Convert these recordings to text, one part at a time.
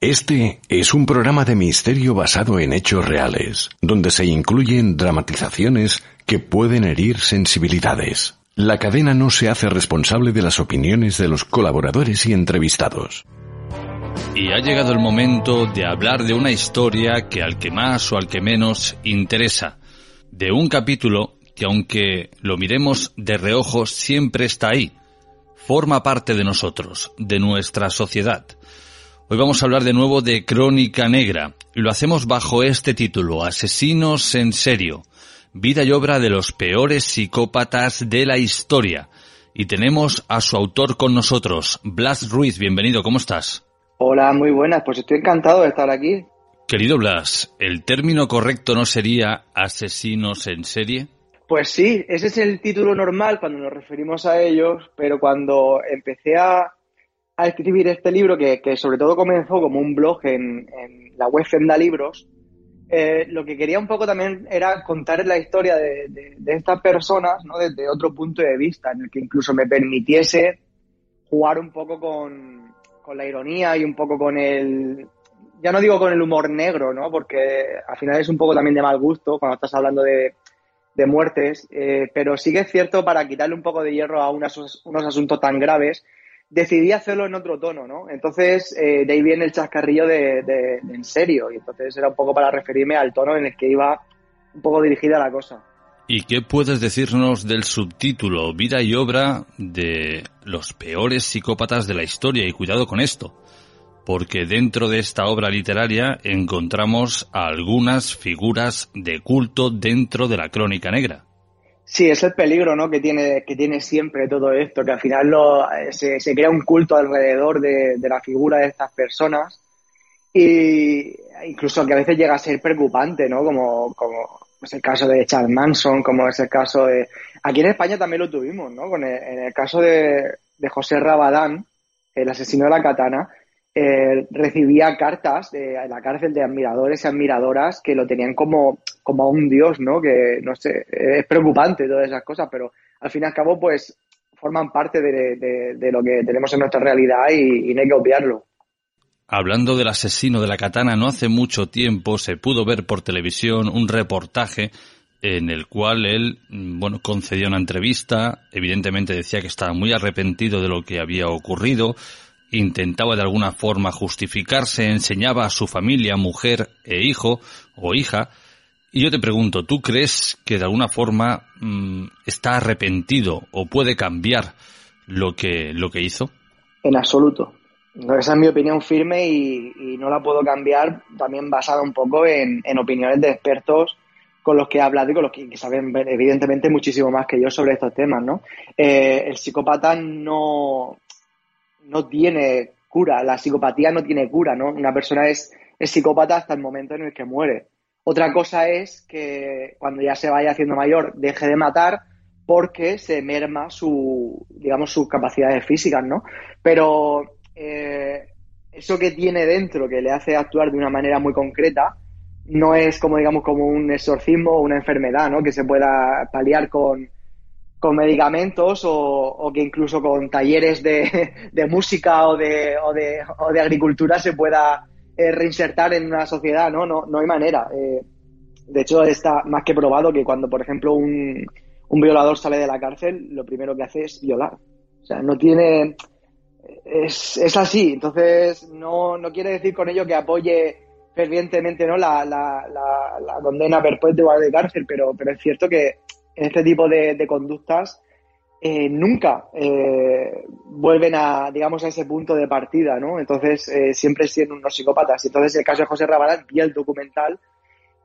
Este es un programa de misterio basado en hechos reales, donde se incluyen dramatizaciones que pueden herir sensibilidades. La cadena no se hace responsable de las opiniones de los colaboradores y entrevistados. Y ha llegado el momento de hablar de una historia que al que más o al que menos interesa. De un capítulo que aunque lo miremos de reojo siempre está ahí. Forma parte de nosotros, de nuestra sociedad. Hoy vamos a hablar de nuevo de Crónica Negra y lo hacemos bajo este título, Asesinos en serio, vida y obra de los peores psicópatas de la historia. Y tenemos a su autor con nosotros, Blas Ruiz, bienvenido, ¿cómo estás? Hola, muy buenas, pues estoy encantado de estar aquí. Querido Blas, ¿el término correcto no sería asesinos en serie? Pues sí, ese es el título normal cuando nos referimos a ellos, pero cuando empecé a, a escribir este libro, que, sobre todo comenzó como un blog en, la web Fenda Libros, eh, lo que quería un poco también era contar la historia de, estas personas ¿no? desde otro punto de vista, en el que incluso me permitiese jugar un poco con, la ironía y un poco con el, ya no digo con el humor negro, ¿no? porque al final es un poco también de mal gusto cuando estás hablando de, muertes, eh, pero sí que es cierto para quitarle un poco de hierro a unos asuntos tan graves decidí hacerlo en otro tono, ¿no? Entonces, eh, de ahí viene el chascarrillo de, en serio, y entonces era un poco para referirme al tono en el que iba un poco dirigida la cosa. ¿Y qué puedes decirnos del subtítulo Vida y obra de los peores psicópatas de la historia? Y cuidado con esto, porque dentro de esta obra literaria encontramos algunas figuras de culto dentro de la crónica negra. Sí, es el peligro ¿no? que, tiene, que tiene siempre todo esto, que al final lo, se, se, crea un culto alrededor de, la figura de estas personas y incluso que a veces llega a ser preocupante, ¿no? Como, es el caso de Charles Manson, como es el caso de... Aquí en España también lo tuvimos, ¿no? Con en el caso de José Rabadán, el asesino de la katana, eh, recibía cartas de la cárcel de admiradores y admiradoras que lo tenían como, como a un dios, ¿no? Que, no sé, es preocupante todas esas cosas, pero al fin y al cabo, pues, forman parte de, lo que tenemos en nuestra realidad y, no hay que obviarlo. Hablando del asesino de la katana, no hace mucho tiempo se pudo ver por televisión un reportaje en el cual él, bueno, concedió una entrevista, evidentemente decía que estaba muy arrepentido de lo que había ocurrido, intentaba de alguna forma justificarse, enseñaba a su familia, mujer e hijo o hija. Y yo te pregunto, ¿tú crees que de alguna forma mm, está arrepentido o puede cambiar lo que, lo que hizo? En absoluto. Esa es mi opinión firme y, no la puedo cambiar, también basada un poco en, opiniones de expertos con los que he hablado y con los que, saben evidentemente muchísimo más que yo sobre estos temas, ¿no? Eh, el psicópata no, no tiene cura, la psicopatía no tiene cura, ¿no? Una persona es, psicópata hasta el momento en el que muere. Otra cosa es que cuando ya se vaya haciendo mayor deje de matar porque se merma su, digamos, sus capacidades físicas, ¿no? Pero eh, eso que tiene dentro, que le hace actuar de una manera muy concreta, no es como, digamos, como un exorcismo o una enfermedad, ¿no? Que se pueda paliar con, con medicamentos o, que incluso con talleres de, música o de, o, de, o de, agricultura se pueda eh, reinsertar en una sociedad, ¿no? No, no hay manera. Eh, de hecho, está más que probado que cuando, por ejemplo, un, un violador sale de la cárcel, lo primero que hace es violar. O sea, no tiene... Es, es así. Entonces, no, no quiere decir con ello que apoye fervientemente ¿no? la, la, la, la condena perpetua de cárcel, pero, pero es cierto que en este tipo de, conductas eh, nunca eh, vuelven a, digamos, a ese punto de partida, ¿no? Entonces, eh, siempre siendo unos psicópatas. Entonces, el caso de José Rabalán, vi el documental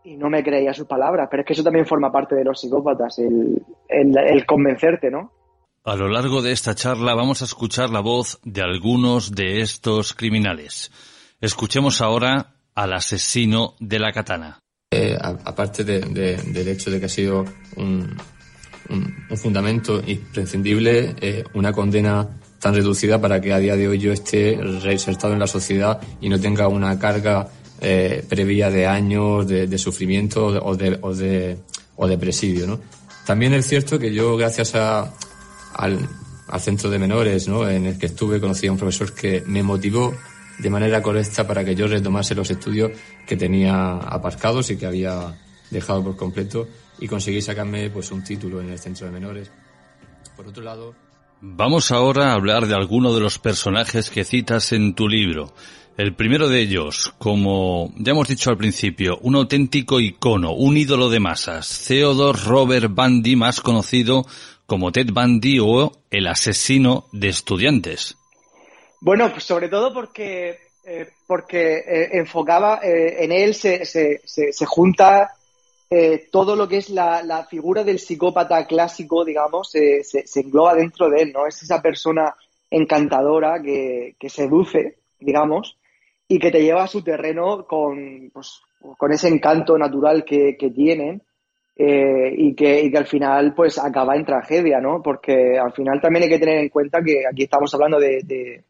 y no me creía sus palabras, pero es que eso también forma parte de los psicópatas, el, el convencerte, ¿no? A lo largo de esta charla vamos a escuchar la voz de algunos de estos criminales. Escuchemos ahora al asesino de la katana. Aparte del hecho de que ha sido un, fundamento imprescindible, eh, una condena tan reducida para que a día de hoy yo esté reinsertado en la sociedad y no tenga una carga eh, previa de años de, sufrimiento o de, de, de presidio. También es cierto que yo, gracias a, al, centro de menores ¿no? en el que estuve, conocí a un profesor que me motivó de manera correcta para que yo retomase los estudios que tenía aparcados y que había dejado por completo y conseguí sacarme pues un título en el centro de menores. Por otro lado, Vamos ahora a hablar de alguno de los personajes que citas en tu libro. El primero de ellos, como ya hemos dicho al principio, un auténtico icono, un ídolo de masas, Theodore Robert Bundy, más conocido como Ted Bundy o el asesino de estudiantes. Bueno, pues sobre todo porque, eh, porque eh, enfocaba, eh, en él se, se, se, junta todo lo que es la, la, figura del psicópata clásico, digamos, se, engloba dentro de él, ¿no? Es esa persona encantadora que, que seduce, digamos, y que te lleva a su terreno con, pues, con ese encanto natural que, que tienen eh, y, que, que, al final pues acaba en tragedia, ¿no? Porque al final también hay que tener en cuenta que aquí estamos hablando de,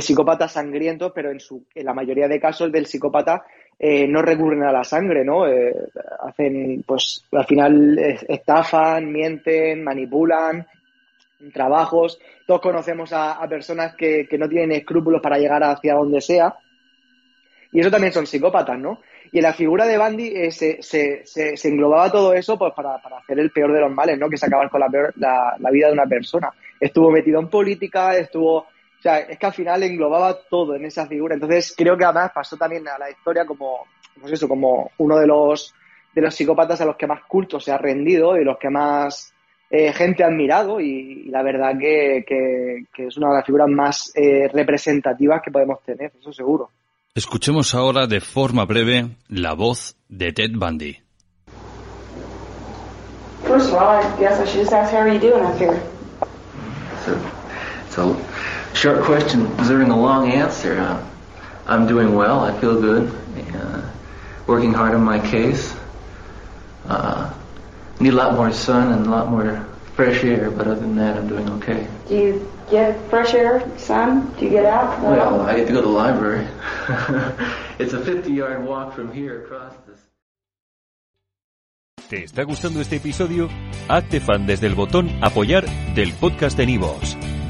psicópatas sangrientos, pero en, su, en la mayoría de casos del psicópata eh, no recurren a la sangre, ¿no? Eh, hacen, pues al final estafan, mienten, manipulan trabajos. Todos conocemos a, personas que, que no tienen escrúpulos para llegar hacia donde sea. Y eso también son psicópatas, ¿no? Y en la figura de Bandy eh, se, se, se, englobaba todo eso pues para, para, hacer el peor de los males, ¿no? Que es acabar con la, la, la, vida de una persona. Estuvo metido en política, estuvo... O sea, es que al final englobaba todo en esa figura. Entonces creo que además pasó también a la historia como, pues eso, como uno de los, de los psicópatas a los que más culto se ha rendido y los que más eh, gente ha admirado y, la verdad que, que, que, es una de las figuras más eh, representativas que podemos tener, eso seguro. Escuchemos ahora de forma breve la voz de Ted Bundy. First of all, I guess I should just ask how are you doing out here. It's a, short question deserving a long answer. Uh, I'm doing well. I feel good. Uh, working hard on my case. Uh, need a lot more sun and a lot more fresh air, but other than that, I'm doing okay. Do you get fresh air, sun? Do you get out? Well, I get to go to the library. it's a 50-yard walk from here across this. ¿Te está gustando este episodio? Hazte fan desde el botón Apoyar del podcast de Nivos.